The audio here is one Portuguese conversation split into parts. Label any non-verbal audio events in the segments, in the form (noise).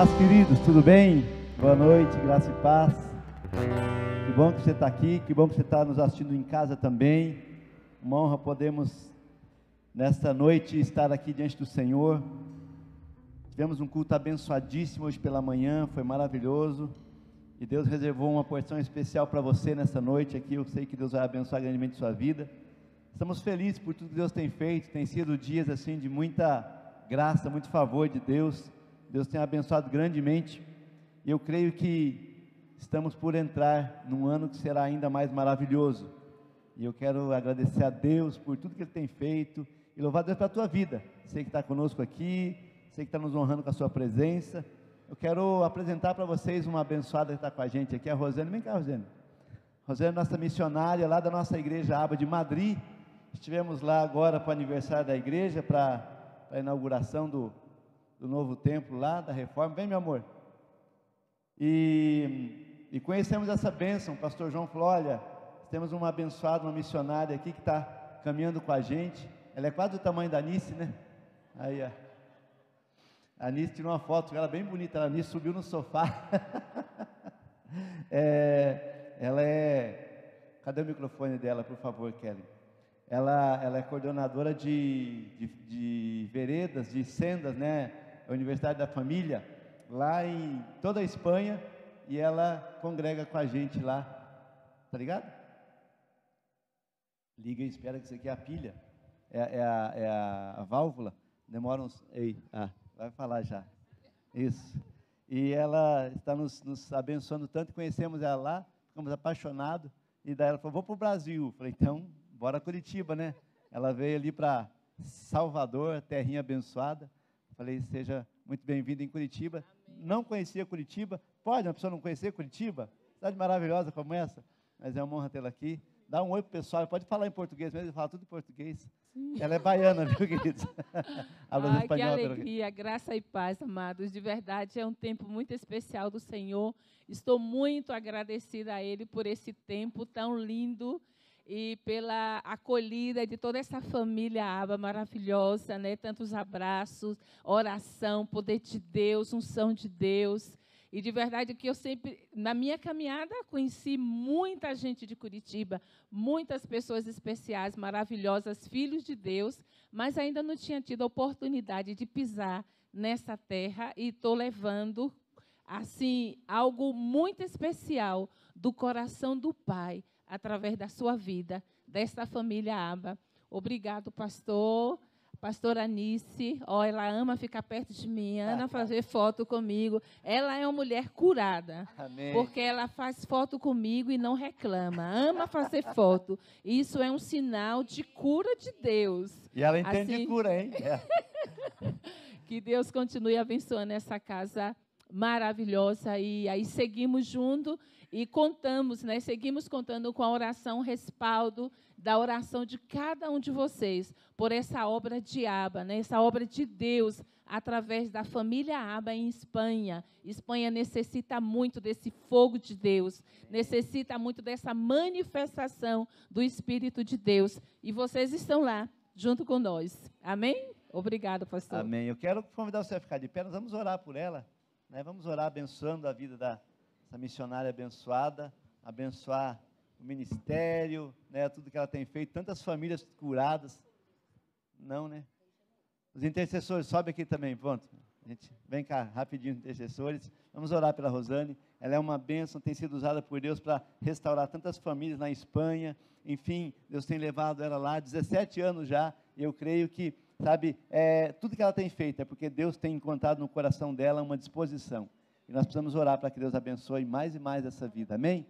paz, queridos, tudo bem? Boa noite, graça e paz. Que bom que você está aqui, que bom que você está nos assistindo em casa também. Uma honra podemos, nesta noite, estar aqui diante do Senhor. Tivemos um culto abençoadíssimo hoje pela manhã, foi maravilhoso. E Deus reservou uma porção especial para você nessa noite aqui. Eu sei que Deus vai abençoar grandemente sua vida. Estamos felizes por tudo que Deus tem feito. Tem sido dias assim de muita graça, muito favor de Deus. Deus tem abençoado grandemente. E eu creio que estamos por entrar num ano que será ainda mais maravilhoso. E eu quero agradecer a Deus por tudo que Ele tem feito e louvar a Deus pela tua vida. Sei que está conosco aqui, sei que está nos honrando com a sua presença. Eu quero apresentar para vocês uma abençoada que está com a gente aqui, a Rosane. Vem cá, Rosane. Rosane, nossa missionária lá da nossa igreja Aba de Madrid. Estivemos lá agora para o aniversário da igreja, para a inauguração do, do novo templo lá, da reforma. Vem, meu amor. E, e conhecemos essa bênção. O pastor João falou: olha, temos uma abençoada, uma missionária aqui que está caminhando com a gente. Ela é quase do tamanho da Anice, né? Aí, ó. A Anice tirou uma foto, ela bem bonita. A Anice subiu no sofá. (laughs) é, ela é. Cadê o microfone dela, por favor, Kelly? Ela, ela é coordenadora de, de, de veredas, de sendas, né? Universidade da Família, lá em toda a Espanha, e ela congrega com a gente lá. Tá ligado? Liga e espera que isso aqui é a pilha. É, é, a, é a, válvula. Demora uns. Ei, ah, vai falar já. Isso. E ela está nos, nos abençoando tanto, conhecemos ela lá, ficamos apaixonados. E daí ela falou: vou para o Brasil. Falei: então, bora Curitiba, né? Ela veio ali para Salvador, terrinha abençoada. Falei, seja muito bem-vindo em Curitiba. Amém. Não conhecia Curitiba. Pode uma pessoa não conhecer Curitiba? Cidade maravilhosa como essa. Mas é uma honra tê-la aqui. Dá um oi pro pessoal. Pode falar em português mesmo, fala tudo em português. Sim. Ela é baiana, viu, queridos? (laughs) Ai, que alegria, graça e paz, amados. De verdade, é um tempo muito especial do Senhor. Estou muito agradecida a Ele por esse tempo tão lindo e pela acolhida de toda essa família aba maravilhosa, né? Tantos abraços, oração, poder de Deus, unção de Deus. E de verdade que eu sempre, na minha caminhada, conheci muita gente de Curitiba, muitas pessoas especiais, maravilhosas, filhos de Deus, mas ainda não tinha tido a oportunidade de pisar nessa terra e estou levando, assim, algo muito especial do coração do Pai através da sua vida, desta família Aba. Obrigado, pastor. Pastora Anice, ó, ela ama ficar perto de mim, ama (laughs) fazer foto comigo. Ela é uma mulher curada, Amém. porque ela faz foto comigo e não reclama. Ama fazer foto. Isso é um sinal de cura de Deus. E ela entende assim, cura, hein? É. (laughs) que Deus continue abençoando essa casa maravilhosa e aí seguimos junto e contamos, né, seguimos contando com a oração respaldo da oração de cada um de vocês por essa obra de Aba, né, essa obra de Deus através da família Aba em Espanha. Espanha necessita muito desse fogo de Deus, necessita muito dessa manifestação do Espírito de Deus. E vocês estão lá junto com nós. Amém? Obrigado, pastor. Amém. Eu quero convidar você a ficar de pé. Nós vamos orar por ela. Né? Vamos orar abençoando a vida da, essa missionária abençoada, abençoar o ministério, né, tudo que ela tem feito, tantas famílias curadas. Não, né? Os intercessores, sobe aqui também, pronto. Gente, vem cá, rapidinho, intercessores. Vamos orar pela Rosane. Ela é uma bênção, tem sido usada por Deus para restaurar tantas famílias na Espanha. Enfim, Deus tem levado ela lá, 17 anos já. E eu creio que, sabe, é, tudo que ela tem feito é porque Deus tem encontrado no coração dela uma disposição. E nós precisamos orar para que Deus abençoe mais e mais essa vida. Amém?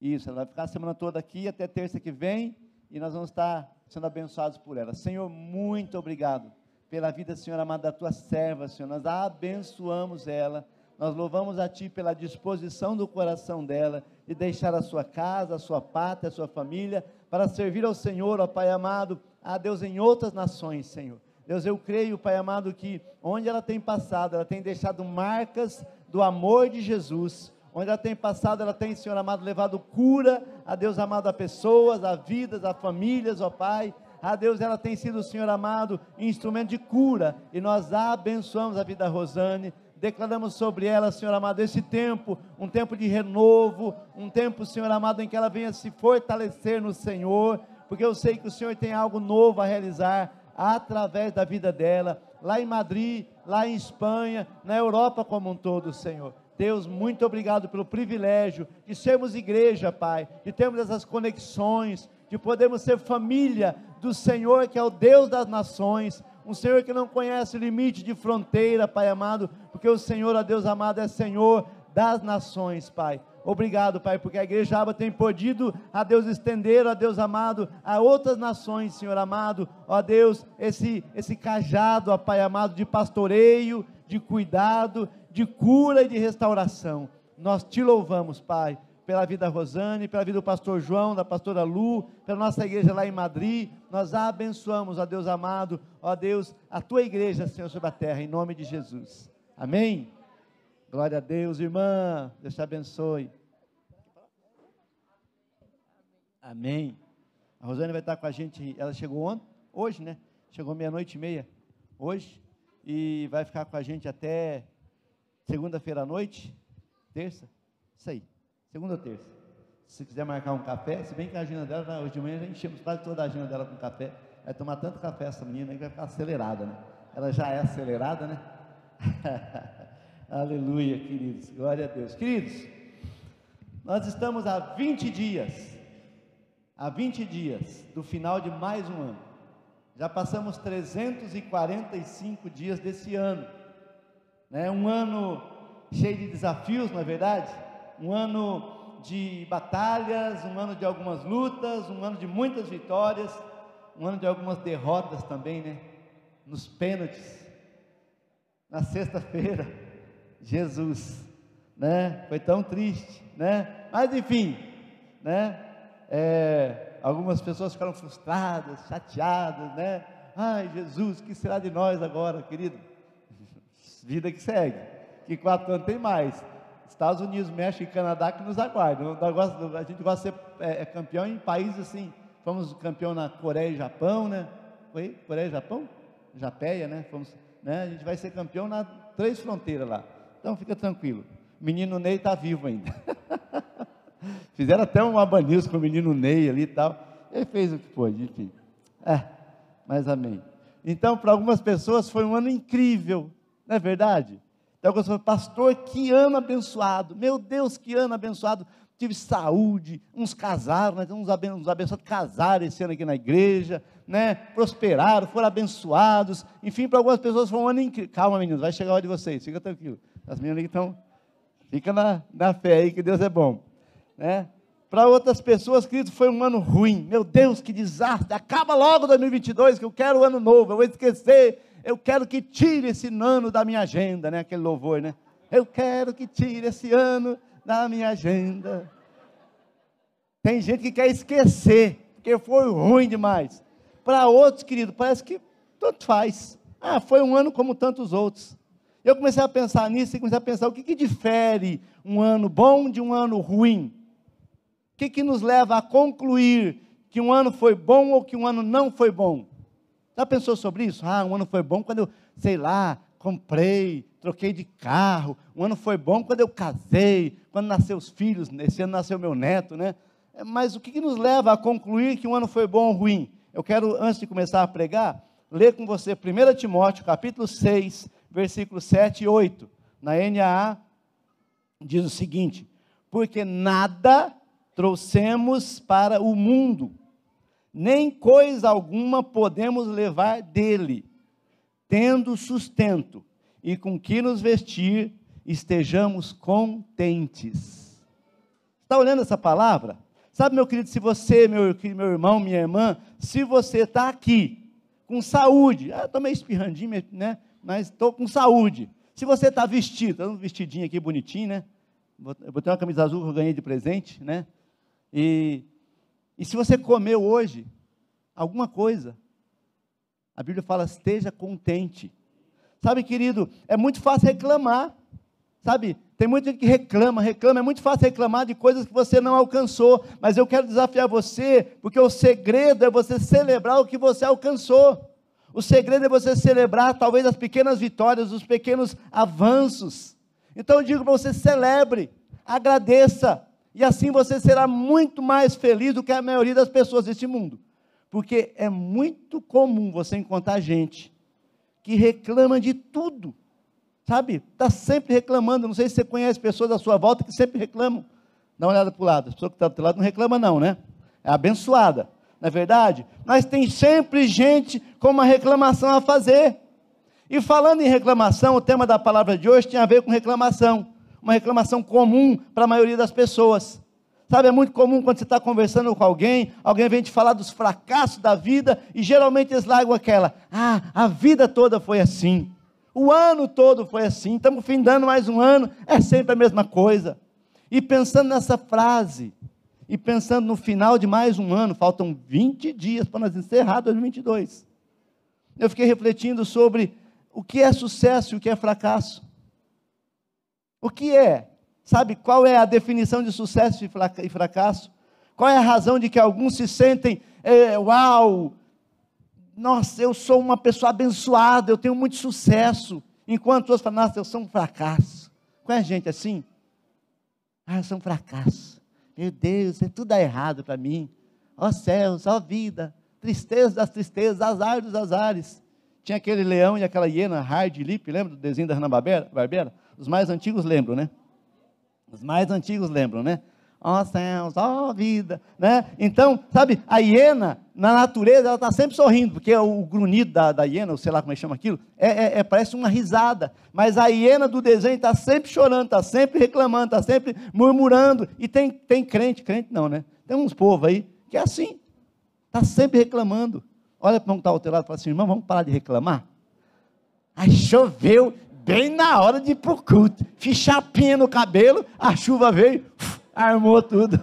Isso, ela vai ficar a semana toda aqui até terça que vem e nós vamos estar sendo abençoados por ela. Senhor, muito obrigado pela vida, Senhor amada, da tua serva, Senhor. Nós abençoamos ela. Nós louvamos a Ti pela disposição do coração dela de deixar a sua casa, a sua pátria, a sua família, para servir ao Senhor, ó Pai amado, a Deus em outras nações, Senhor. Deus, eu creio, Pai amado, que onde ela tem passado, ela tem deixado marcas do amor de Jesus. Onde ela tem passado, ela tem, Senhor amado, levado cura a Deus amado a pessoas, a vidas, a famílias, ó Pai. a Deus, ela tem sido, Senhor amado, instrumento de cura, e nós abençoamos a vida da Rosane, declaramos sobre ela, Senhor amado, esse tempo, um tempo de renovo, um tempo, Senhor amado, em que ela venha se fortalecer no Senhor, porque eu sei que o Senhor tem algo novo a realizar através da vida dela, lá em Madrid, lá em Espanha, na Europa como um todo, Senhor. Deus, muito obrigado pelo privilégio de sermos igreja, Pai, de termos essas conexões, de podermos ser família do Senhor, que é o Deus das nações, um Senhor que não conhece limite de fronteira, Pai amado, porque o Senhor, a Deus amado, é Senhor das nações, Pai. Obrigado, Pai, porque a igreja aba tem podido, a Deus, estender, a Deus amado, a outras nações, Senhor amado, ó Deus, esse, esse cajado, ó Pai amado, de pastoreio, de cuidado, de cura e de restauração. Nós te louvamos, Pai, pela vida da Rosane, pela vida do pastor João, da pastora Lu, pela nossa igreja lá em Madrid. Nós abençoamos, ó Deus amado, ó Deus, a tua igreja, Senhor, sobre a terra, em nome de Jesus. Amém? Glória a Deus, irmã. Deus te abençoe. Amém. A Rosane vai estar com a gente, ela chegou ontem, hoje, né? Chegou meia-noite e meia, hoje, e vai ficar com a gente até segunda-feira à noite, terça, isso aí. Segunda ou terça. Se quiser marcar um café, se bem que a agenda dela, hoje de manhã já enchemos quase toda a agenda dela com café. Vai tomar tanto café essa menina que vai ficar acelerada, né? Ela já é acelerada, né? (laughs) Aleluia, queridos. Glória a Deus. Queridos, nós estamos há 20 dias, há 20 dias do final de mais um ano. Já passamos 345 dias desse ano. Né? Um ano cheio de desafios, não é verdade? um ano de batalhas, um ano de algumas lutas, um ano de muitas vitórias, um ano de algumas derrotas também, né? Nos pênaltis. Na sexta-feira, Jesus, né? Foi tão triste, né? Mas enfim, né? É, algumas pessoas ficaram frustradas, chateadas, né? Ai, Jesus, que será de nós agora, querido? (laughs) Vida que segue, que quatro anos tem mais. Estados Unidos, México e Canadá que nos aguardam. A gente gosta de ser é, é, campeão em países assim. Fomos campeão na Coreia e Japão, né? Foi? Coreia e Japão? Japéia, né? Fomos, né? A gente vai ser campeão nas três fronteiras lá. Então fica tranquilo. O menino Ney está vivo ainda. (laughs) Fizeram até um abanilson com o menino Ney ali e tal. Ele fez o que pôde, enfim. É, mas amém. Então, para algumas pessoas foi um ano incrível, não é verdade? Então, alguns falam, pastor, que ano abençoado. Meu Deus, que ano abençoado. Tive saúde, uns casaram, né? uns abençoados casaram esse ano aqui na igreja, né? prosperaram, foram abençoados. Enfim, para algumas pessoas foi um ano incrível. Calma, meninos, vai chegar a hora de vocês, fica tranquilo. As meninas que estão, fica na, na fé aí que Deus é bom. Né? Para outras pessoas, querido, foi um ano ruim. Meu Deus, que desastre. Acaba logo 2022, que eu quero o ano novo. Eu vou esquecer eu quero que tire esse ano da minha agenda, né? Aquele louvor, né? Eu quero que tire esse ano da minha agenda. Tem gente que quer esquecer, porque foi ruim demais. Para outros, querido, parece que tanto faz. Ah, foi um ano como tantos outros. Eu comecei a pensar nisso e comecei a pensar o que, que difere um ano bom de um ano ruim. O que, que nos leva a concluir que um ano foi bom ou que um ano não foi bom? Já pensou sobre isso? Ah, um ano foi bom quando eu, sei lá, comprei, troquei de carro. Um ano foi bom quando eu casei, quando nasceu os filhos, esse ano nasceu meu neto, né? É, mas o que, que nos leva a concluir que um ano foi bom ou ruim? Eu quero, antes de começar a pregar, ler com você 1 Timóteo, capítulo 6, versículos 7 e 8. Na NAA, diz o seguinte: Porque nada trouxemos para o mundo, nem coisa alguma podemos levar dele, tendo sustento e com que nos vestir, estejamos contentes. Está olhando essa palavra? Sabe, meu querido, se você, meu, meu irmão, minha irmã, se você está aqui com saúde, ah, estou meio espirrandinho, né? Mas estou com saúde. Se você está vestido, está um vestidinho aqui bonitinho, né? Eu botei uma camisa azul que eu ganhei de presente, né? E e se você comeu hoje alguma coisa, a Bíblia fala: esteja contente. Sabe, querido, é muito fácil reclamar. Sabe, Tem muita gente que reclama, reclama. É muito fácil reclamar de coisas que você não alcançou. Mas eu quero desafiar você, porque o segredo é você celebrar o que você alcançou. O segredo é você celebrar talvez as pequenas vitórias, os pequenos avanços. Então eu digo para você: celebre, agradeça, e assim você será muito mais feliz do que a maioria das pessoas deste mundo. Porque é muito comum você encontrar gente que reclama de tudo sabe, está sempre reclamando. Não sei se você conhece pessoas à sua volta que sempre reclamam. Dá uma olhada para o lado. A pessoa que está do outro lado não reclama, não, né? É abençoada, não é verdade? Mas tem sempre gente com uma reclamação a fazer. E falando em reclamação, o tema da palavra de hoje tem a ver com reclamação. Uma reclamação comum para a maioria das pessoas. Sabe, é muito comum quando você está conversando com alguém, alguém vem te falar dos fracassos da vida, e geralmente eles largam aquela: ah, a vida toda foi assim. O ano todo foi assim, estamos findando mais um ano, é sempre a mesma coisa. E pensando nessa frase, e pensando no final de mais um ano, faltam 20 dias para nós encerrar 2022. Eu fiquei refletindo sobre o que é sucesso e o que é fracasso. O que é? Sabe qual é a definição de sucesso e fracasso? Qual é a razão de que alguns se sentem, é, uau, nossa, eu sou uma pessoa abençoada, eu tenho muito sucesso. Enquanto outros falam, nossa, eu sou um fracasso. Conhece gente assim? Ah, eu sou um fracasso. Meu Deus, é tudo dá errado para mim. Ó céus, ó vida, tristeza das tristezas, azar dos azares. Tinha aquele leão e aquela hiena, Hard Lip, lembra do desenho da Hanna-Barbera? Os mais antigos lembram, né? Os mais antigos lembram, né? Ó céus, ó vida, né? Então, sabe, a hiena, na natureza, ela está sempre sorrindo, porque o grunhido da, da hiena, ou sei lá como é que chama aquilo, é, é, é parece uma risada, mas a hiena do desenho está sempre chorando, está sempre reclamando, está sempre murmurando, e tem, tem crente, crente não, né? Tem uns povos aí que é assim, está sempre reclamando. Olha para um que está ao teu lado e fala assim, irmão, vamos parar de reclamar? Aí choveu bem na hora de ir para o culto, fiz chapinha no cabelo, a chuva veio, uf, armou tudo.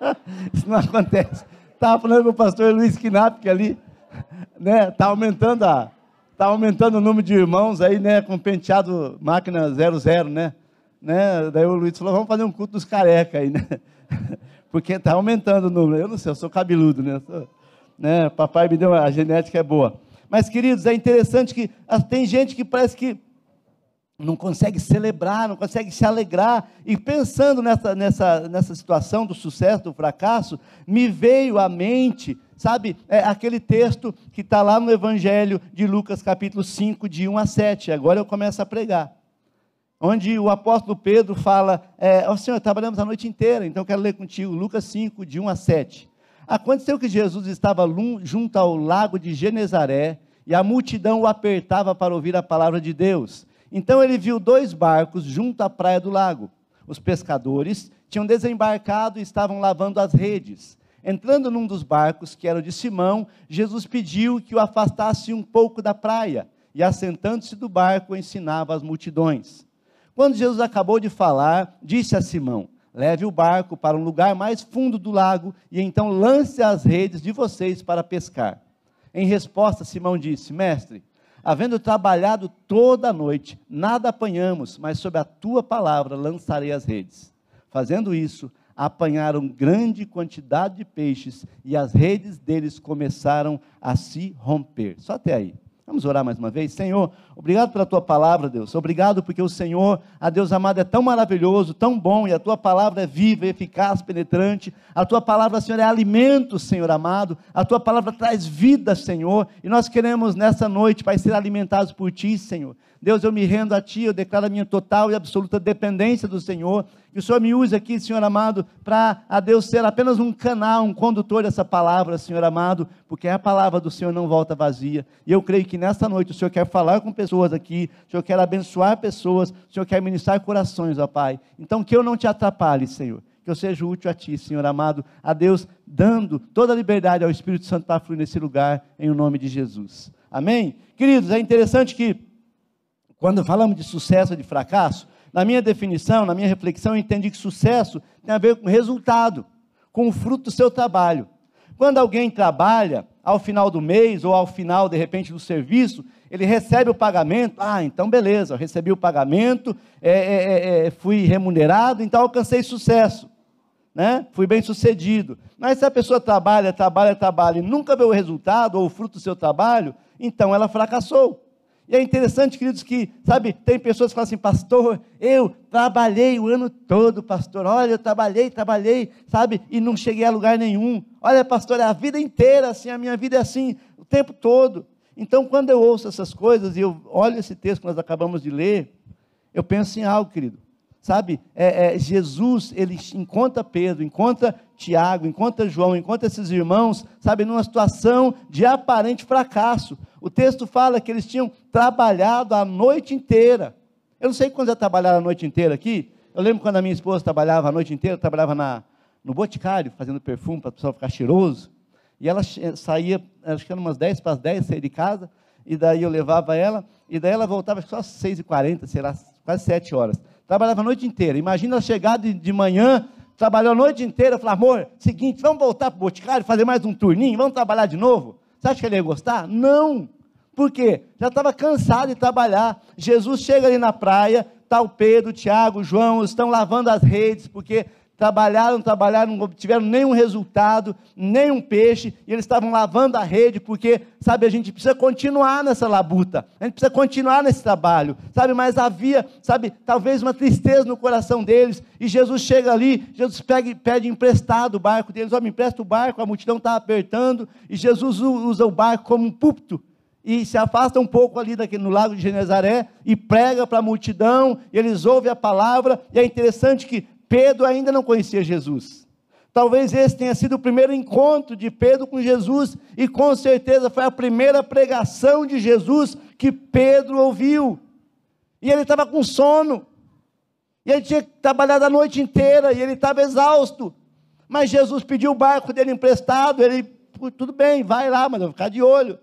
(laughs) Isso não acontece. Estava falando com o pastor Luiz Knapp, que ali né, está aumentando, tá aumentando o número de irmãos aí, né, com penteado máquina 00, né? né? Daí o Luiz falou, vamos fazer um culto dos careca aí, né? (laughs) Porque está aumentando o número. Eu não sei, eu sou cabeludo, né? Sou, né? Papai me deu, a genética é boa. Mas, queridos, é interessante que tem gente que parece que não consegue celebrar, não consegue se alegrar. E pensando nessa, nessa, nessa situação do sucesso, do fracasso, me veio à mente, sabe, é aquele texto que está lá no Evangelho de Lucas, capítulo 5, de 1 a 7. Agora eu começo a pregar. Onde o apóstolo Pedro fala: é, oh, Senhor, trabalhamos a noite inteira, então eu quero ler contigo, Lucas 5, de 1 a 7. Aconteceu que Jesus estava junto ao lago de Genezaré e a multidão o apertava para ouvir a palavra de Deus. Então ele viu dois barcos junto à praia do lago. Os pescadores tinham desembarcado e estavam lavando as redes. Entrando num dos barcos, que era o de Simão, Jesus pediu que o afastasse um pouco da praia, e assentando-se do barco, ensinava as multidões. Quando Jesus acabou de falar, disse a Simão: Leve o barco para um lugar mais fundo do lago e então lance as redes de vocês para pescar. Em resposta, Simão disse: Mestre, Havendo trabalhado toda a noite, nada apanhamos, mas sob a tua palavra lançarei as redes. Fazendo isso, apanharam grande quantidade de peixes e as redes deles começaram a se romper. Só até aí. Vamos orar mais uma vez? Senhor, obrigado pela tua palavra, Deus. Obrigado porque o Senhor, a Deus amado, é tão maravilhoso, tão bom, e a tua palavra é viva, eficaz, penetrante. A tua palavra, Senhor, é alimento, Senhor amado. A tua palavra traz vida, Senhor. E nós queremos nessa noite, Pai, ser alimentados por ti, Senhor. Deus, eu me rendo a Ti, eu declaro a minha total e absoluta dependência do Senhor. Que o Senhor me use aqui, Senhor amado, para a Deus ser apenas um canal, um condutor dessa palavra, Senhor amado, porque a palavra do Senhor não volta vazia. E eu creio que nesta noite o Senhor quer falar com pessoas aqui, o Senhor quer abençoar pessoas, o Senhor quer ministrar corações, ó Pai. Então que eu não te atrapalhe, Senhor que eu seja útil a Ti, Senhor amado, a Deus, dando toda a liberdade ao Espírito Santo para fluir nesse lugar, em o nome de Jesus. Amém? Queridos, é interessante que quando falamos de sucesso ou de fracasso, na minha definição, na minha reflexão, eu entendi que sucesso tem a ver com resultado, com o fruto do seu trabalho. Quando alguém trabalha, ao final do mês ou ao final, de repente, do serviço, ele recebe o pagamento. Ah, então beleza, eu recebi o pagamento, é, é, é, é fui remunerado, então alcancei sucesso. Né? Fui bem sucedido. Mas se a pessoa trabalha, trabalha, trabalha e nunca vê o resultado ou o fruto do seu trabalho, então ela fracassou. E é interessante, queridos, que, sabe, tem pessoas que falam assim, pastor, eu trabalhei o ano todo, pastor, olha, eu trabalhei, trabalhei, sabe, e não cheguei a lugar nenhum. Olha, pastor, é a vida inteira assim, a minha vida é assim, o tempo todo. Então, quando eu ouço essas coisas e eu olho esse texto que nós acabamos de ler, eu penso em algo, querido. Sabe, é, é, Jesus, ele encontra Pedro, encontra Tiago, encontra João, encontra esses irmãos, sabe, numa situação de aparente fracasso. O texto fala que eles tinham trabalhado a noite inteira. Eu não sei quando já trabalharam a noite inteira aqui. Eu lembro quando a minha esposa trabalhava a noite inteira, trabalhava na, no Boticário, fazendo perfume para o pessoal ficar cheiroso. E ela saía, acho que era umas 10 para as 10, saía de casa, e daí eu levava ela, e daí ela voltava só às 6h40, sei lá, quase 7 horas trabalhava a noite inteira. Imagina chegar de, de manhã, trabalhou a noite inteira, falar, amor, seguinte, vamos voltar para o Boticário, fazer mais um turninho, vamos trabalhar de novo? Você acha que ele ia gostar? Não. Por quê? Já estava cansado de trabalhar. Jesus chega ali na praia, está o Pedro, o Tiago, o João, estão lavando as redes, porque trabalharam, trabalharam, não obtiveram nenhum resultado, nenhum peixe, e eles estavam lavando a rede, porque, sabe, a gente precisa continuar nessa labuta, a gente precisa continuar nesse trabalho, sabe, mas havia, sabe, talvez uma tristeza no coração deles, e Jesus chega ali, Jesus pega, pede emprestado o barco deles, ó, me empresta o barco, a multidão está apertando, e Jesus usa o barco como um púlpito, e se afasta um pouco ali daquele, no lago de Genezaré e prega para a multidão, e eles ouvem a palavra, e é interessante que Pedro ainda não conhecia Jesus. Talvez esse tenha sido o primeiro encontro de Pedro com Jesus, e com certeza foi a primeira pregação de Jesus que Pedro ouviu. E ele estava com sono, e ele tinha trabalhado a noite inteira, e ele estava exausto. Mas Jesus pediu o barco dele emprestado, ele, tudo bem, vai lá, mas eu vou ficar de olho.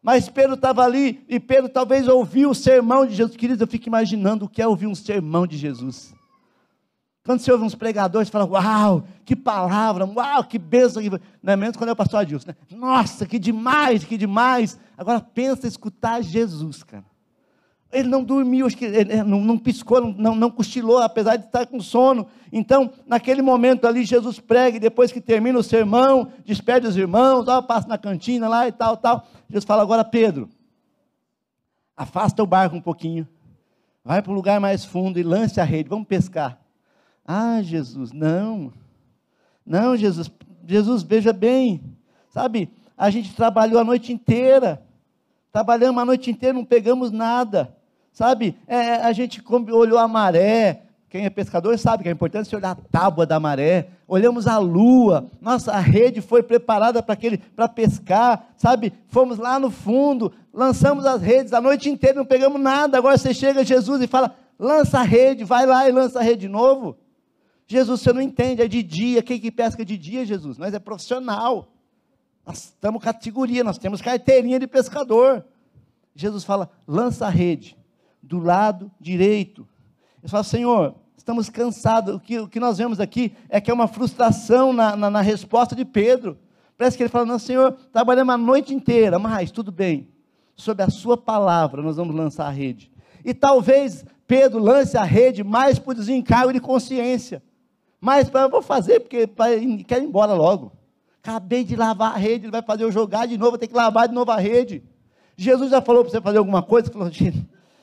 Mas Pedro estava ali, e Pedro talvez ouviu o sermão de Jesus. Queridos, eu fico imaginando o que é ouvir um sermão de Jesus. Quando você ouve uns pregadores, você fala, uau, que palavra, uau, que bênção. Não é menos quando é o pastor Adilson, né? Nossa, que demais, que demais. Agora pensa escutar Jesus, cara. Ele não dormiu, acho que ele não, não piscou, não, não cochilou, apesar de estar com sono. Então, naquele momento ali, Jesus prega, e depois que termina o sermão, despede os irmãos, ó, passa na cantina lá e tal, tal. Jesus fala, agora Pedro, afasta o barco um pouquinho, vai para o lugar mais fundo e lance a rede, vamos pescar. Ah, Jesus, não. Não, Jesus, Jesus, veja bem, sabe, a gente trabalhou a noite inteira, trabalhamos a noite inteira, não pegamos nada, sabe, é, é a gente olhou a maré, quem é pescador sabe que é importante você olhar a tábua da maré, olhamos a lua, nossa, a rede foi preparada para aquele, para pescar, sabe, fomos lá no fundo, lançamos as redes a noite inteira, não pegamos nada, agora você chega Jesus e fala, lança a rede, vai lá e lança a rede de novo, Jesus, você não entende, é de dia. Quem que pesca de dia, Jesus? Nós é profissional. Nós estamos categoria, nós temos carteirinha de pescador. Jesus fala: lança a rede do lado direito. Ele fala: Senhor, estamos cansados. O que, o que nós vemos aqui é que é uma frustração na, na, na resposta de Pedro. Parece que ele fala: Não, Senhor, trabalhamos a noite inteira, mas tudo bem. Sob a Sua palavra, nós vamos lançar a rede. E talvez Pedro lance a rede mais por desencargo de consciência. Mas eu vou fazer porque quero ir embora logo. Acabei de lavar a rede, ele vai fazer eu jogar de novo, vou ter que lavar de novo a rede. Jesus já falou para você fazer alguma coisa, você falou,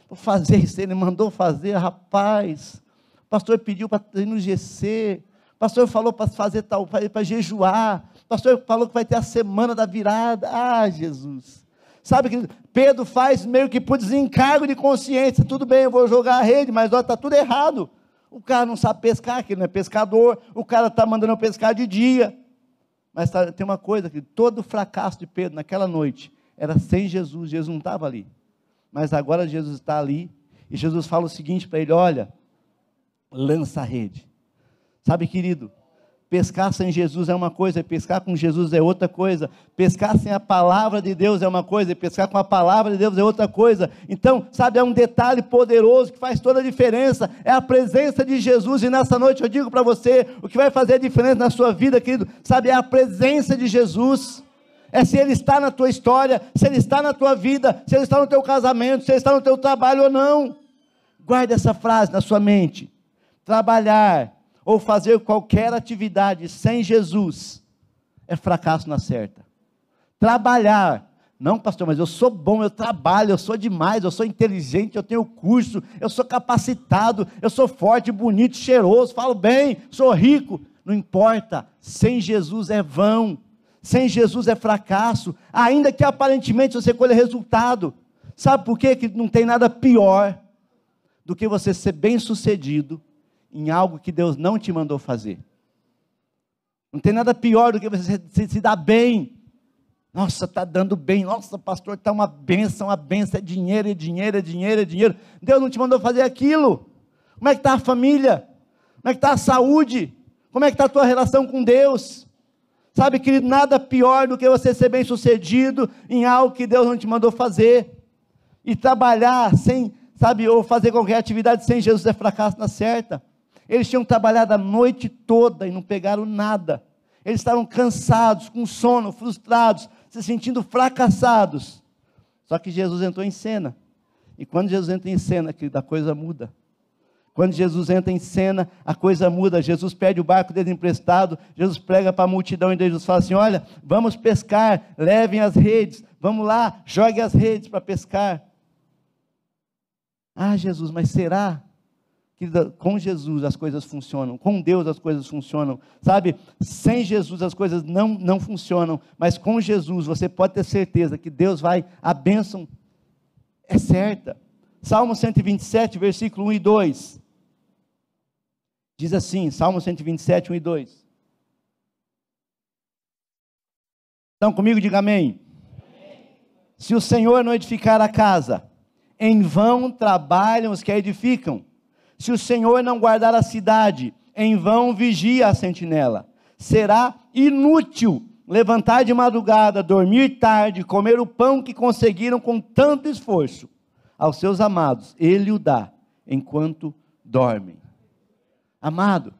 vou fazer isso, ele mandou fazer, rapaz. O pastor pediu para ir no GC, o pastor falou para fazer tal, para jejuar, o pastor falou que vai ter a semana da virada. Ah, Jesus. Sabe que Pedro faz meio que por desencargo de consciência. Tudo bem, eu vou jogar a rede, mas está tudo errado. O cara não sabe pescar, que não é pescador, o cara está mandando eu pescar de dia. Mas tá, tem uma coisa que todo o fracasso de Pedro naquela noite era sem Jesus, Jesus não estava ali. Mas agora Jesus está ali, e Jesus fala o seguinte para ele: olha, lança a rede. Sabe, querido, Pescar sem Jesus é uma coisa, pescar com Jesus é outra coisa. Pescar sem a palavra de Deus é uma coisa, pescar com a palavra de Deus é outra coisa. Então, sabe, é um detalhe poderoso que faz toda a diferença. É a presença de Jesus. E nessa noite eu digo para você: o que vai fazer a diferença na sua vida, querido, sabe, é a presença de Jesus. É se Ele está na tua história, se Ele está na tua vida, se Ele está no teu casamento, se Ele está no teu trabalho ou não. Guarde essa frase na sua mente. Trabalhar ou fazer qualquer atividade sem Jesus é fracasso na certa. Trabalhar, não, pastor, mas eu sou bom, eu trabalho, eu sou demais, eu sou inteligente, eu tenho curso, eu sou capacitado, eu sou forte, bonito, cheiroso, falo bem, sou rico. Não importa, sem Jesus é vão, sem Jesus é fracasso, ainda que aparentemente você colha resultado. Sabe por quê? que não tem nada pior do que você ser bem sucedido em algo que Deus não te mandou fazer. Não tem nada pior do que você se, se dar bem. Nossa, está dando bem. Nossa, pastor, está uma benção, uma benção. É dinheiro, é dinheiro, é dinheiro, é dinheiro. Deus não te mandou fazer aquilo. Como é que está a família? Como é que está a saúde? Como é que está a tua relação com Deus? Sabe, querido, nada pior do que você ser bem sucedido em algo que Deus não te mandou fazer. E trabalhar sem, sabe, ou fazer qualquer atividade sem Jesus é fracasso na certa. Eles tinham trabalhado a noite toda e não pegaram nada. Eles estavam cansados, com sono, frustrados, se sentindo fracassados. Só que Jesus entrou em cena. E quando Jesus entra em cena, a coisa muda. Quando Jesus entra em cena, a coisa muda. Jesus pede o barco dele emprestado, Jesus prega para a multidão e Jesus fala assim: Olha, vamos pescar, levem as redes, vamos lá, jogue as redes para pescar. Ah, Jesus, mas será? Que com Jesus as coisas funcionam, com Deus as coisas funcionam, sabe? Sem Jesus as coisas não, não funcionam, mas com Jesus você pode ter certeza que Deus vai, a bênção é certa. Salmo 127, versículo 1 e 2. Diz assim, Salmo 127, 1 e 2. Estão comigo? Diga amém. amém. Se o Senhor não edificar a casa, em vão trabalham os que a edificam. Se o Senhor não guardar a cidade, em vão vigia a sentinela. Será inútil levantar de madrugada, dormir tarde, comer o pão que conseguiram com tanto esforço. Aos seus amados, ele o dá enquanto dormem. Amado,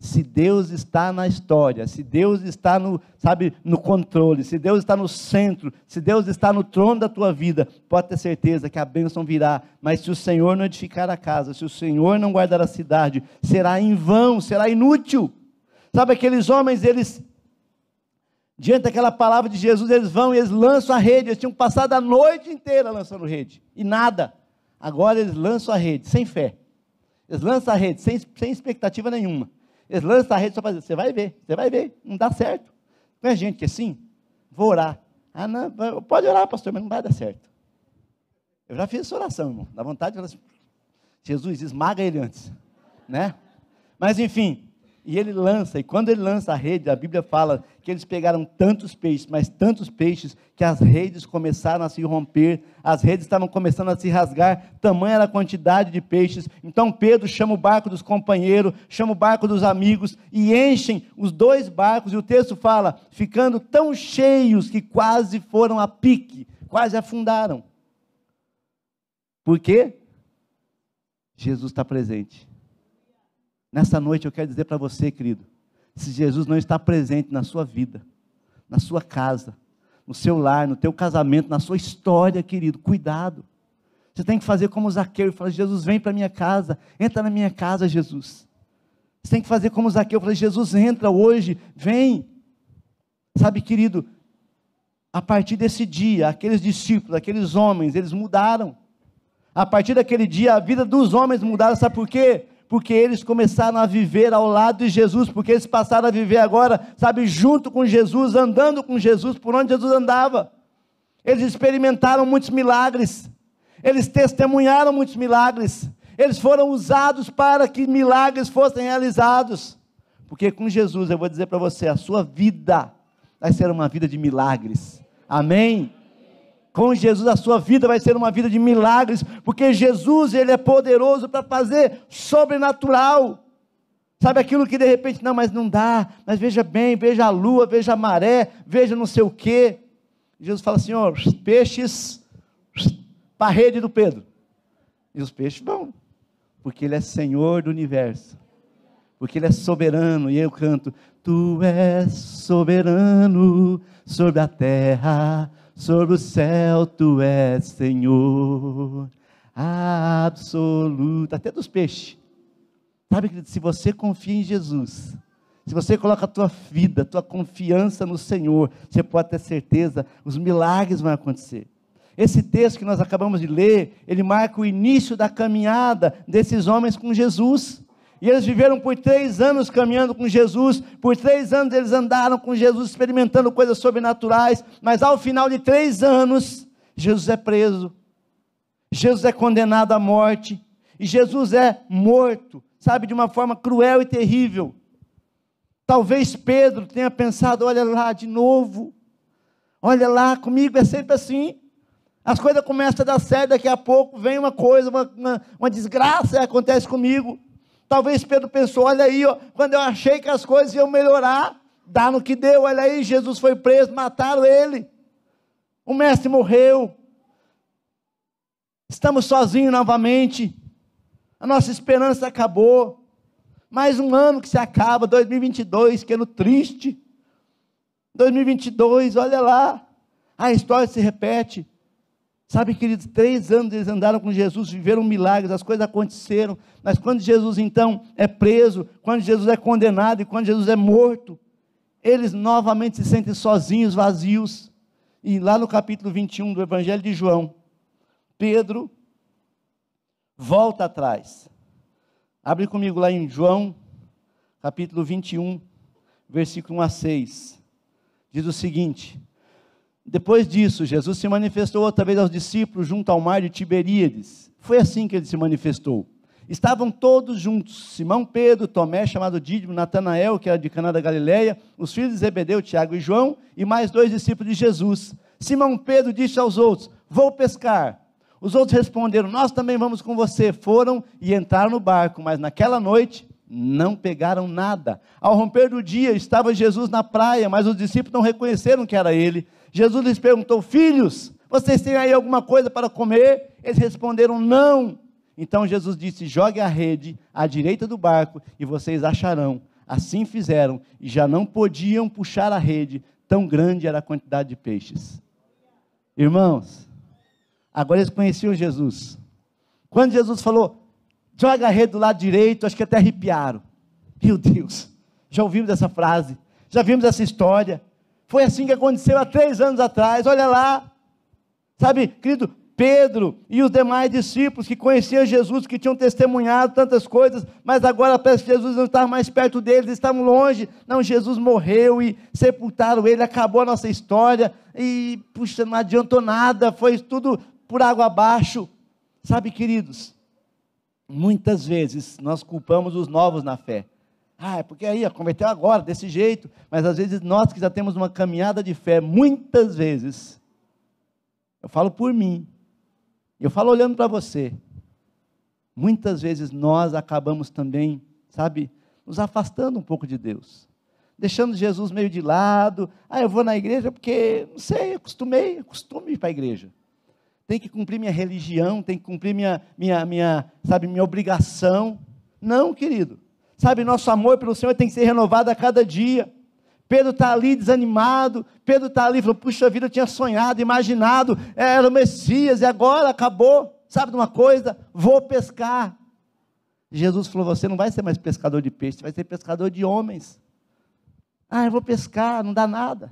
se Deus está na história, se Deus está no, sabe, no controle, se Deus está no centro, se Deus está no trono da tua vida, pode ter certeza que a bênção virá. Mas se o Senhor não edificar a casa, se o Senhor não guardar a cidade, será em vão, será inútil. Sabe aqueles homens, eles diante daquela palavra de Jesus, eles vão e eles lançam a rede. Eles tinham passado a noite inteira lançando rede e nada. Agora eles lançam a rede sem fé. Eles lançam a rede sem, sem expectativa nenhuma. Eles lançam a rede só para dizer, você vai ver, você vai ver, não dá certo. Não é gente que assim, vou orar. Ah, não, pode orar, pastor, mas não vai dar certo. Eu já fiz essa oração, irmão. Dá vontade de falar assim, Jesus, esmaga ele antes. Né? Mas enfim, e ele lança, e quando ele lança a rede, a Bíblia fala que eles pegaram tantos peixes, mas tantos peixes, que as redes começaram a se romper, as redes estavam começando a se rasgar, tamanha era a quantidade de peixes. Então Pedro chama o barco dos companheiros, chama o barco dos amigos, e enchem os dois barcos, e o texto fala, ficando tão cheios que quase foram a pique, quase afundaram. Por quê? Jesus está presente. Nessa noite eu quero dizer para você, querido, se Jesus não está presente na sua vida, na sua casa, no seu lar, no teu casamento, na sua história, querido, cuidado. Você tem que fazer como Zaqueu e falar: Jesus, vem para minha casa, entra na minha casa, Jesus. Você tem que fazer como Zaqueu, falar: Jesus, entra hoje, vem. Sabe, querido, a partir desse dia, aqueles discípulos, aqueles homens, eles mudaram. A partir daquele dia, a vida dos homens mudaram, sabe por quê? Porque eles começaram a viver ao lado de Jesus, porque eles passaram a viver agora, sabe, junto com Jesus, andando com Jesus, por onde Jesus andava. Eles experimentaram muitos milagres, eles testemunharam muitos milagres, eles foram usados para que milagres fossem realizados. Porque com Jesus, eu vou dizer para você, a sua vida vai ser uma vida de milagres. Amém? Com Jesus a sua vida vai ser uma vida de milagres, porque Jesus ele é poderoso para fazer sobrenatural. Sabe aquilo que de repente, não, mas não dá, mas veja bem, veja a lua, veja a maré, veja não sei o quê. Jesus fala assim: ó, peixes para a rede do Pedro. E os peixes vão, porque Ele é Senhor do universo, porque Ele é soberano. E eu canto: Tu és soberano sobre a terra, sobre o céu, Tu és Senhor absoluto, até dos peixes. Sabe, querido, se você confia em Jesus, se você coloca a tua vida, a tua confiança no Senhor, você pode ter certeza, os milagres vão acontecer. Esse texto que nós acabamos de ler, ele marca o início da caminhada desses homens com Jesus. E eles viveram por três anos caminhando com Jesus, por três anos eles andaram com Jesus, experimentando coisas sobrenaturais, mas ao final de três anos, Jesus é preso, Jesus é condenado à morte, e Jesus é morto, sabe, de uma forma cruel e terrível. Talvez Pedro tenha pensado: olha lá de novo, olha lá, comigo é sempre assim. As coisas começam a dar certo, daqui a pouco vem uma coisa, uma, uma, uma desgraça acontece comigo. Talvez Pedro pensou: olha aí, ó, quando eu achei que as coisas iam melhorar, dá no que deu, olha aí, Jesus foi preso, mataram ele. O mestre morreu. Estamos sozinhos novamente. A nossa esperança acabou. Mais um ano que se acaba, 2022, que ano triste. 2022, olha lá. A história se repete. Sabe, queridos, três anos eles andaram com Jesus, viveram milagres, as coisas aconteceram, mas quando Jesus então é preso, quando Jesus é condenado e quando Jesus é morto, eles novamente se sentem sozinhos, vazios. E lá no capítulo 21 do Evangelho de João, Pedro volta atrás. Abre comigo lá em João, capítulo 21, versículo 1 a 6. Diz o seguinte: depois disso, Jesus se manifestou outra vez aos discípulos junto ao mar de Tiberíades. Foi assim que ele se manifestou. Estavam todos juntos: Simão Pedro, Tomé, chamado Dídimo, Natanael, que era de Caná da Galileia, os filhos de Zebedeu, Tiago e João, e mais dois discípulos de Jesus. Simão Pedro disse aos outros: Vou pescar. Os outros responderam: Nós também vamos com você. Foram e entraram no barco, mas naquela noite não pegaram nada. Ao romper do dia, estava Jesus na praia, mas os discípulos não reconheceram que era ele. Jesus lhes perguntou: Filhos, vocês têm aí alguma coisa para comer? Eles responderam: Não. Então Jesus disse: Jogue a rede à direita do barco e vocês acharão. Assim fizeram e já não podiam puxar a rede, tão grande era a quantidade de peixes. Irmãos, agora eles conheciam Jesus. Quando Jesus falou: Joga a rede do lado direito, acho que até arrepiaram. Meu Deus, já ouvimos essa frase, já vimos essa história. Foi assim que aconteceu há três anos atrás, olha lá. Sabe, querido, Pedro e os demais discípulos que conheciam Jesus, que tinham testemunhado tantas coisas, mas agora parece que Jesus não estava mais perto deles, estavam longe. Não, Jesus morreu e sepultaram ele, acabou a nossa história, e, puxa, não adiantou nada, foi tudo por água abaixo. Sabe, queridos, muitas vezes nós culpamos os novos na fé. Ah, é porque aí converteu agora, desse jeito. Mas às vezes nós que já temos uma caminhada de fé, muitas vezes, eu falo por mim, eu falo olhando para você, muitas vezes nós acabamos também, sabe, nos afastando um pouco de Deus. Deixando Jesus meio de lado. Ah, eu vou na igreja porque, não sei, acostumei, costume ir para a igreja. Tem que cumprir minha religião, tem que cumprir minha, minha, minha, sabe, minha obrigação. Não, querido. Sabe, nosso amor pelo Senhor tem que ser renovado a cada dia. Pedro está ali desanimado, Pedro está ali, falou, puxa vida, eu tinha sonhado, imaginado, era o Messias, e agora acabou, sabe de uma coisa? Vou pescar. Jesus falou, você não vai ser mais pescador de peixe, você vai ser pescador de homens. Ah, eu vou pescar, não dá nada.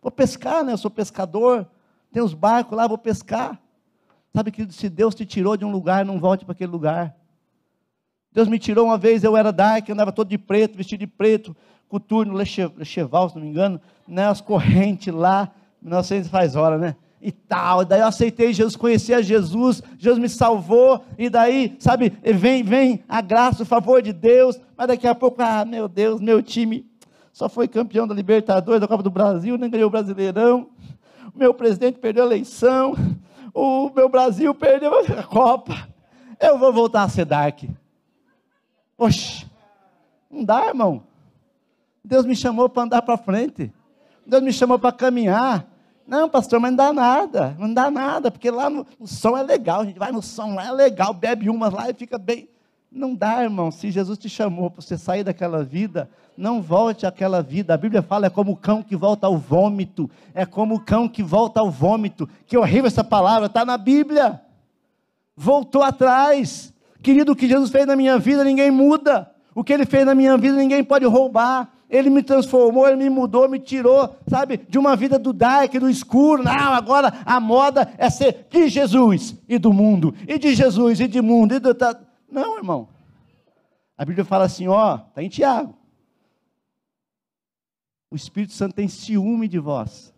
Vou pescar, né? Eu sou pescador, tem os barcos lá, vou pescar. Sabe que se Deus te tirou de um lugar, não volte para aquele lugar. Deus me tirou uma vez, eu era dark, andava todo de preto, vestido de preto, coturno, lecheval, se não me engano, né, as correntes lá, 1900 faz hora, né? E tal, daí eu aceitei Jesus, conheci a Jesus, Jesus me salvou, e daí, sabe, vem, vem a graça, o favor de Deus, mas daqui a pouco, ah, meu Deus, meu time só foi campeão da Libertadores, da Copa do Brasil, nem ganhou o Brasileirão, o meu presidente perdeu a eleição, o meu Brasil perdeu a Copa, eu vou voltar a ser dark. Oxe, Não dá, irmão. Deus me chamou para andar para frente. Deus me chamou para caminhar. Não, pastor, mas não dá nada, não dá nada, porque lá no, no, som é legal, a gente vai no som lá, é legal, bebe umas lá e fica bem. Não dá, irmão, se Jesus te chamou para você sair daquela vida, não volte àquela vida. A Bíblia fala, é como o cão que volta ao vômito, é como o cão que volta ao vômito. Que horrível essa palavra, está na Bíblia. Voltou atrás. Querido, o que Jesus fez na minha vida, ninguém muda. O que ele fez na minha vida, ninguém pode roubar. Ele me transformou, Ele me mudou, me tirou, sabe, de uma vida do dark, do escuro. Não, agora a moda é ser de Jesus e do mundo, e de Jesus e de mundo. E do... Não, irmão. A Bíblia fala assim, ó, está em Tiago. O Espírito Santo tem ciúme de vós.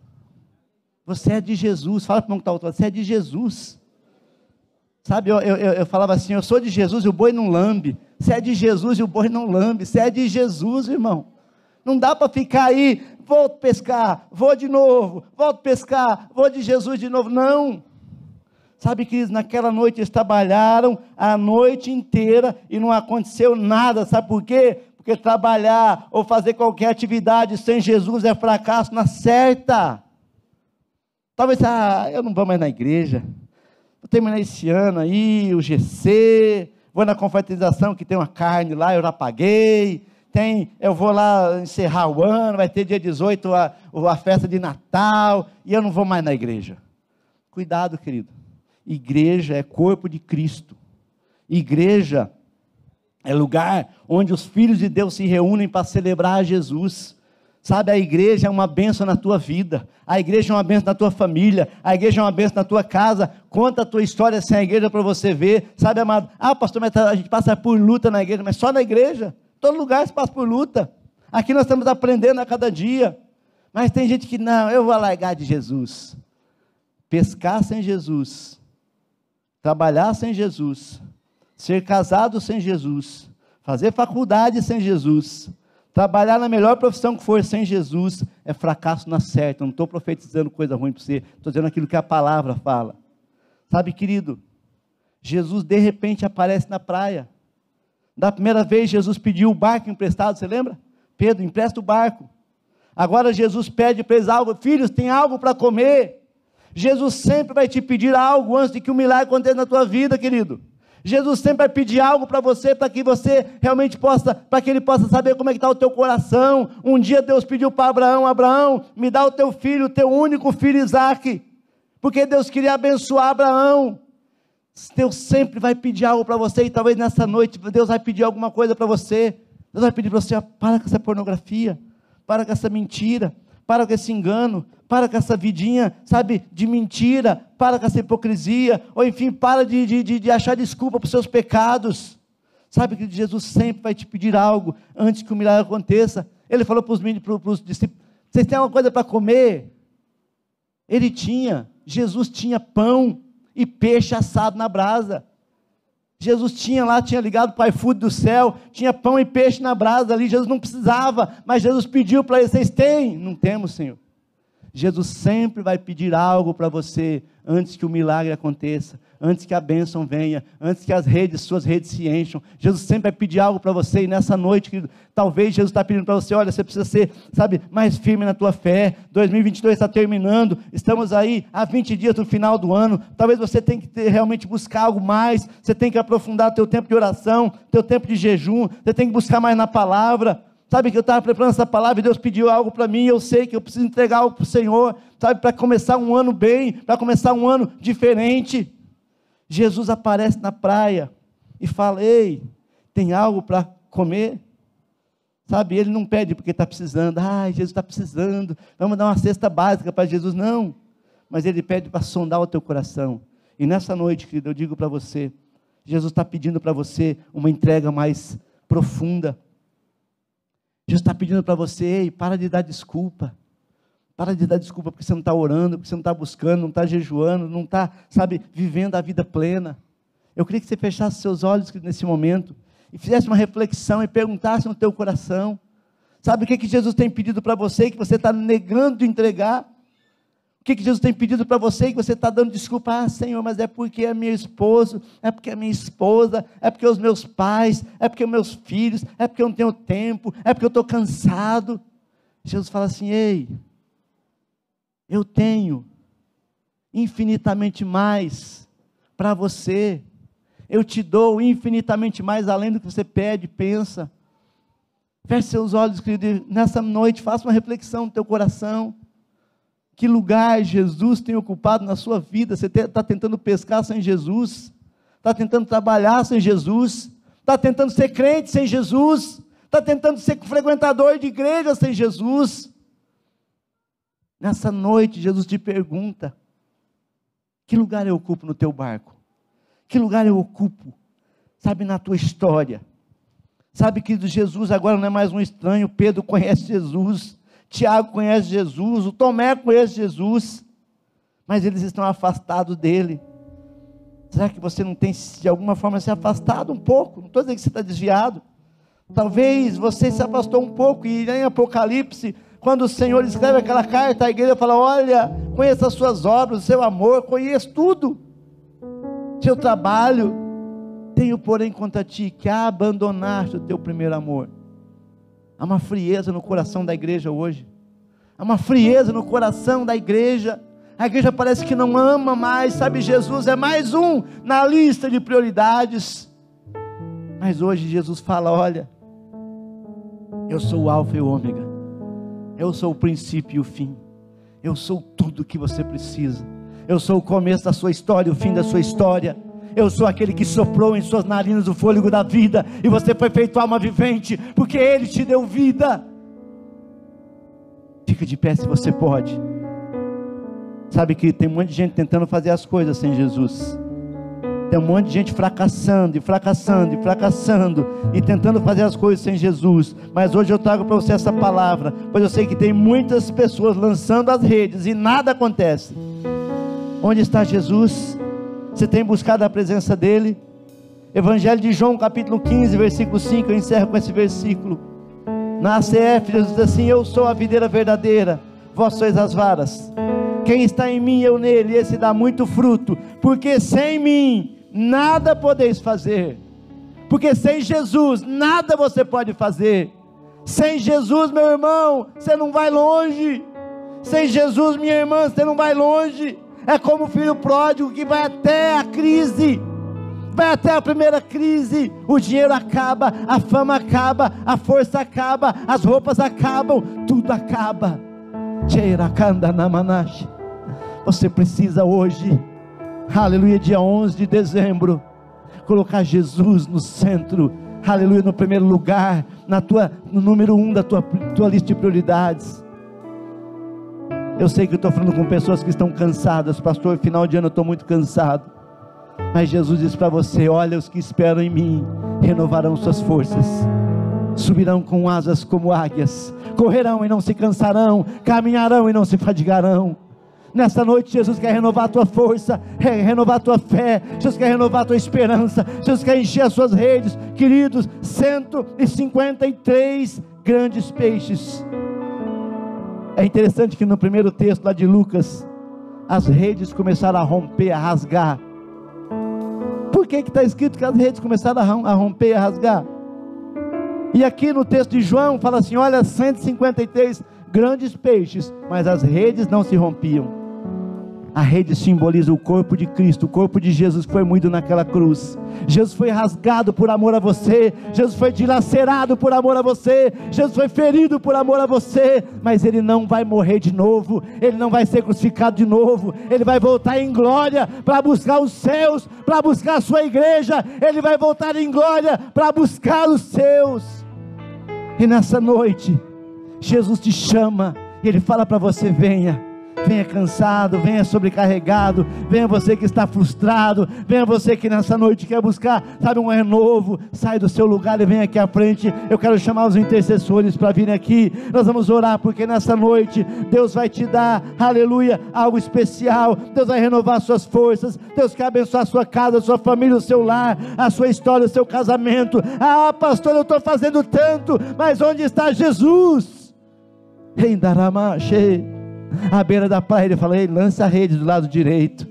Você é de Jesus. Fala para o que está você é de Jesus. Sabe, eu, eu, eu, falava assim, eu sou de Jesus e o boi não lambe. Você é de Jesus e o boi não lambe. Você é de Jesus, irmão. Não dá para ficar aí, vou pescar, vou de novo, volto pescar, vou de Jesus de novo. Não. Sabe que naquela noite eles trabalharam a noite inteira e não aconteceu nada. Sabe por quê? Porque trabalhar ou fazer qualquer atividade sem Jesus é fracasso na certa. Talvez, ah, eu não vou mais na igreja. Vou terminar esse ano aí, o GC, vou na confraternização que tem uma carne lá, eu já paguei tem, eu vou lá encerrar o ano, vai ter dia 18 a, a festa de Natal, e eu não vou mais na igreja. Cuidado, querido. Igreja é corpo de Cristo. Igreja é lugar onde os filhos de Deus se reúnem para celebrar Jesus. Sabe, a igreja é uma bênção na tua vida, a igreja é uma bênção na tua família, a igreja é uma bênção na tua casa. Conta a tua história sem a igreja para você ver. Sabe, amado? Ah, pastor, mas tá, a gente passa por luta na igreja, mas só na igreja. Todo lugar se passa por luta. Aqui nós estamos aprendendo a cada dia. Mas tem gente que não, eu vou largar de Jesus. Pescar sem Jesus. Trabalhar sem Jesus. Ser casado sem Jesus. Fazer faculdade sem Jesus. Trabalhar na melhor profissão que for sem Jesus é fracasso na certa. Não estou profetizando coisa ruim para você. Estou dizendo aquilo que a palavra fala. Sabe, querido? Jesus de repente aparece na praia. Da primeira vez, Jesus pediu o barco emprestado, você lembra? Pedro, empresta o barco. Agora Jesus pede para eles algo, filhos, tem algo para comer. Jesus sempre vai te pedir algo antes de que o milagre aconteça na tua vida, querido. Jesus sempre vai pedir algo para você, para que você realmente possa, para que ele possa saber como é que está o teu coração. Um dia Deus pediu para Abraão, Abraão, me dá o teu filho, o teu único filho Isaac, porque Deus queria abençoar Abraão. Deus sempre vai pedir algo para você, e talvez nessa noite Deus vai pedir alguma coisa para você. Deus vai pedir para você: para com essa pornografia, para com essa mentira, para com esse engano, para com essa vidinha, sabe, de mentira, para com essa hipocrisia, ou enfim, para de, de, de achar desculpa para os seus pecados. Sabe que Jesus sempre vai te pedir algo antes que o milagre aconteça. Ele falou para os para os discípulos: vocês têm alguma coisa para comer? Ele tinha, Jesus tinha pão e peixe assado na brasa. Jesus tinha lá, tinha ligado para o iFood do céu, tinha pão e peixe na brasa ali, Jesus não precisava, mas Jesus pediu para eles, vocês têm? Não temos, Senhor. Jesus sempre vai pedir algo para você antes que o milagre aconteça, antes que a bênção venha, antes que as redes, suas redes se encham. Jesus sempre vai pedir algo para você, e nessa noite, querido, talvez Jesus está pedindo para você: olha, você precisa ser, sabe, mais firme na tua fé. 2022 está terminando, estamos aí há 20 dias do final do ano. Talvez você tenha que ter, realmente buscar algo mais, você tem que aprofundar teu tempo de oração, teu tempo de jejum, você tem que buscar mais na palavra. Sabe que eu estava preparando essa palavra e Deus pediu algo para mim, eu sei que eu preciso entregar algo para o Senhor, sabe, para começar um ano bem, para começar um ano diferente. Jesus aparece na praia e fala: Ei, tem algo para comer? Sabe, ele não pede porque está precisando, ai, Jesus está precisando, vamos dar uma cesta básica para Jesus, não. Mas ele pede para sondar o teu coração. E nessa noite, querido, eu digo para você: Jesus está pedindo para você uma entrega mais profunda Jesus está pedindo para você, ei, para de dar desculpa. Para de dar desculpa porque você não está orando, porque você não está buscando, não está jejuando, não está, sabe, vivendo a vida plena. Eu queria que você fechasse seus olhos nesse momento e fizesse uma reflexão e perguntasse no teu coração. Sabe o que, que Jesus tem pedido para você que você está negando de entregar? O que, que Jesus tem pedido para você e que você está dando desculpa? Ah, Senhor, mas é porque é meu esposo, é porque é minha esposa, é porque os meus pais, é porque meus filhos, é porque eu não tenho tempo, é porque eu estou cansado. Jesus fala assim: ei, eu tenho infinitamente mais para você. Eu te dou infinitamente mais além do que você pede, pensa. Feche seus olhos, querido, nessa noite, faça uma reflexão no teu coração. Que lugar Jesus tem ocupado na sua vida? Você está tentando pescar sem Jesus? Está tentando trabalhar sem Jesus? Está tentando ser crente sem Jesus? Está tentando ser frequentador de igreja sem Jesus? Nessa noite, Jesus te pergunta: que lugar eu ocupo no teu barco? Que lugar eu ocupo, sabe, na tua história? Sabe que Jesus agora não é mais um estranho, Pedro conhece Jesus. Tiago conhece Jesus, o Tomé conhece Jesus, mas eles estão afastados dele. Será que você não tem, de alguma forma, se afastado um pouco? Não estou dizendo que você está desviado. Talvez você se afastou um pouco, e em Apocalipse, quando o Senhor escreve aquela carta à igreja, fala: Olha, conheça as suas obras, o seu amor, conheça tudo, seu trabalho. Tenho, porém, contra ti que abandonaste o teu primeiro amor. Há uma frieza no coração da igreja hoje. Há uma frieza no coração da igreja. A igreja parece que não ama mais, sabe? Jesus é mais um na lista de prioridades. Mas hoje Jesus fala: olha, eu sou o Alfa e o Ômega, eu sou o princípio e o fim, eu sou tudo que você precisa, eu sou o começo da sua história, o fim da sua história. Eu sou aquele que soprou em suas narinas o fôlego da vida, e você foi feito alma vivente, porque Ele te deu vida. Fica de pé se você pode. Sabe que tem um monte de gente tentando fazer as coisas sem Jesus. Tem um monte de gente fracassando e fracassando e fracassando e tentando fazer as coisas sem Jesus. Mas hoje eu trago para você essa palavra, pois eu sei que tem muitas pessoas lançando as redes e nada acontece. Onde está Jesus? Você tem buscado a presença dEle? Evangelho de João, capítulo 15, versículo 5. Eu encerro com esse versículo. Na ACF, Jesus diz assim: Eu sou a videira verdadeira, vós sois as varas. Quem está em mim, eu nele, esse dá muito fruto, porque sem mim nada podeis fazer. Porque sem Jesus nada você pode fazer. Sem Jesus, meu irmão, você não vai longe. Sem Jesus, minha irmã, você não vai longe. É como o filho pródigo que vai até a crise, vai até a primeira crise. O dinheiro acaba, a fama acaba, a força acaba, as roupas acabam, tudo acaba. Você precisa hoje, aleluia, dia 11 de dezembro, colocar Jesus no centro, aleluia, no primeiro lugar, na tua, no número um da tua, tua lista de prioridades. Eu sei que estou falando com pessoas que estão cansadas, pastor. Final de ano eu estou muito cansado. Mas Jesus diz para você: Olha, os que esperam em mim renovarão suas forças, subirão com asas como águias, correrão e não se cansarão, caminharão e não se fadigarão. Nessa noite, Jesus quer renovar a tua força, renovar a tua fé, Jesus quer renovar a tua esperança, Jesus quer encher as suas redes, queridos. 153 grandes peixes é interessante que no primeiro texto lá de Lucas, as redes começaram a romper, a rasgar. Por que está escrito que as redes começaram a romper, a rasgar? E aqui no texto de João fala assim: olha, 153 grandes peixes, mas as redes não se rompiam. A rede simboliza o corpo de Cristo, o corpo de Jesus foi moído naquela cruz. Jesus foi rasgado por amor a você, Jesus foi dilacerado por amor a você, Jesus foi ferido por amor a você, mas ele não vai morrer de novo, ele não vai ser crucificado de novo, ele vai voltar em glória para buscar os seus, para buscar a sua igreja, ele vai voltar em glória para buscar os seus. E nessa noite, Jesus te chama, ele fala para você: venha venha cansado, venha sobrecarregado, venha você que está frustrado, venha você que nessa noite quer buscar, sabe, um renovo, sai do seu lugar e vem aqui à frente. Eu quero chamar os intercessores para virem aqui. Nós vamos orar porque nessa noite Deus vai te dar, aleluia, algo especial. Deus vai renovar suas forças. Deus quer abençoar a sua casa, a sua família, o seu lar, a sua história, o seu casamento. Ah, pastor, eu estou fazendo tanto, mas onde está Jesus? Em Daramache. À beira da praia, ele fala: Ei, lança a rede do lado direito,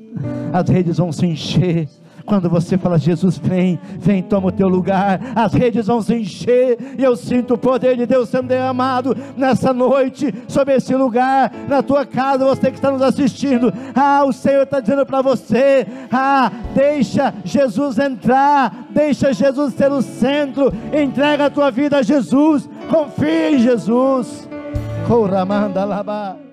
as redes vão se encher. Quando você fala, Jesus, vem, vem, toma o teu lugar, as redes vão se encher, e eu sinto o poder de Deus sendo derramado nessa noite, sobre esse lugar, na tua casa, você que está nos assistindo. Ah, o Senhor está dizendo para você: ah, deixa Jesus entrar, deixa Jesus ser o centro, entrega a tua vida a Jesus, confia em Jesus. Coramanda Labá.